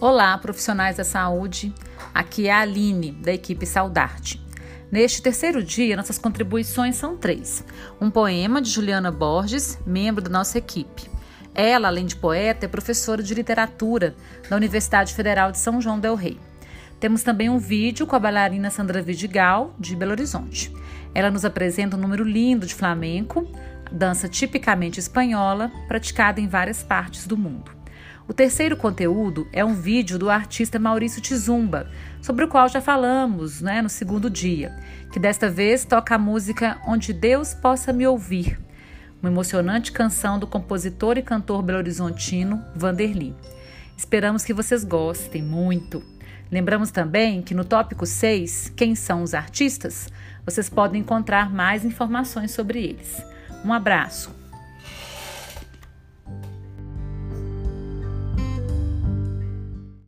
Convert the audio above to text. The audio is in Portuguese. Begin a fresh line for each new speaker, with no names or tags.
Olá, profissionais da saúde. Aqui é a Aline, da equipe Saudarte. Neste terceiro dia, nossas contribuições são três: um poema de Juliana Borges, membro da nossa equipe. Ela, além de poeta, é professora de literatura da Universidade Federal de São João del Rei. Temos também um vídeo com a bailarina Sandra Vidigal, de Belo Horizonte. Ela nos apresenta um número lindo de flamenco, dança tipicamente espanhola, praticada em várias partes do mundo. O terceiro conteúdo é um vídeo do artista Maurício Tizumba, sobre o qual já falamos né, no segundo dia, que desta vez toca a música Onde Deus Possa Me Ouvir, uma emocionante canção do compositor e cantor belo-horizontino Vanderly. Esperamos que vocês gostem muito. Lembramos também que no tópico 6, Quem são os artistas? Vocês podem encontrar mais informações sobre eles. Um abraço!